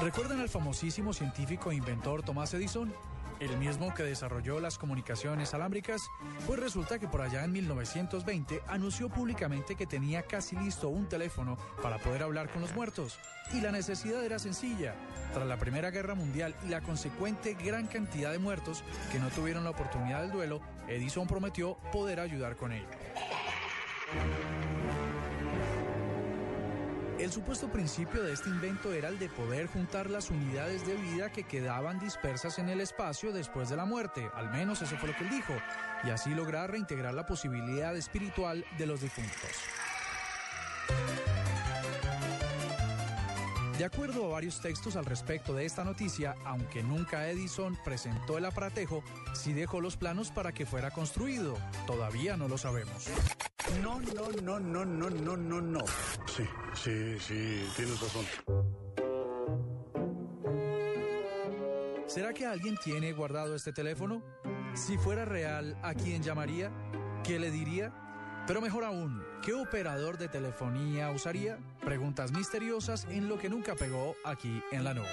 ¿Recuerdan al famosísimo científico e inventor Tomás Edison? El mismo que desarrolló las comunicaciones alámbricas, pues resulta que por allá en 1920 anunció públicamente que tenía casi listo un teléfono para poder hablar con los muertos. Y la necesidad era sencilla. Tras la Primera Guerra Mundial y la consecuente gran cantidad de muertos que no tuvieron la oportunidad del duelo, Edison prometió poder ayudar con ello. El supuesto principio de este invento era el de poder juntar las unidades de vida que quedaban dispersas en el espacio después de la muerte, al menos eso fue lo que él dijo, y así lograr reintegrar la posibilidad espiritual de los difuntos. De acuerdo a varios textos al respecto de esta noticia, aunque nunca Edison presentó el aparatejo, sí dejó los planos para que fuera construido. Todavía no lo sabemos. No, no, no, no, no, no, no, no. Sí, sí, sí, tienes razón. ¿Será que alguien tiene guardado este teléfono? Si fuera real, ¿a quién llamaría? ¿Qué le diría? Pero mejor aún, ¿qué operador de telefonía usaría? Preguntas misteriosas en lo que nunca pegó aquí en la nube.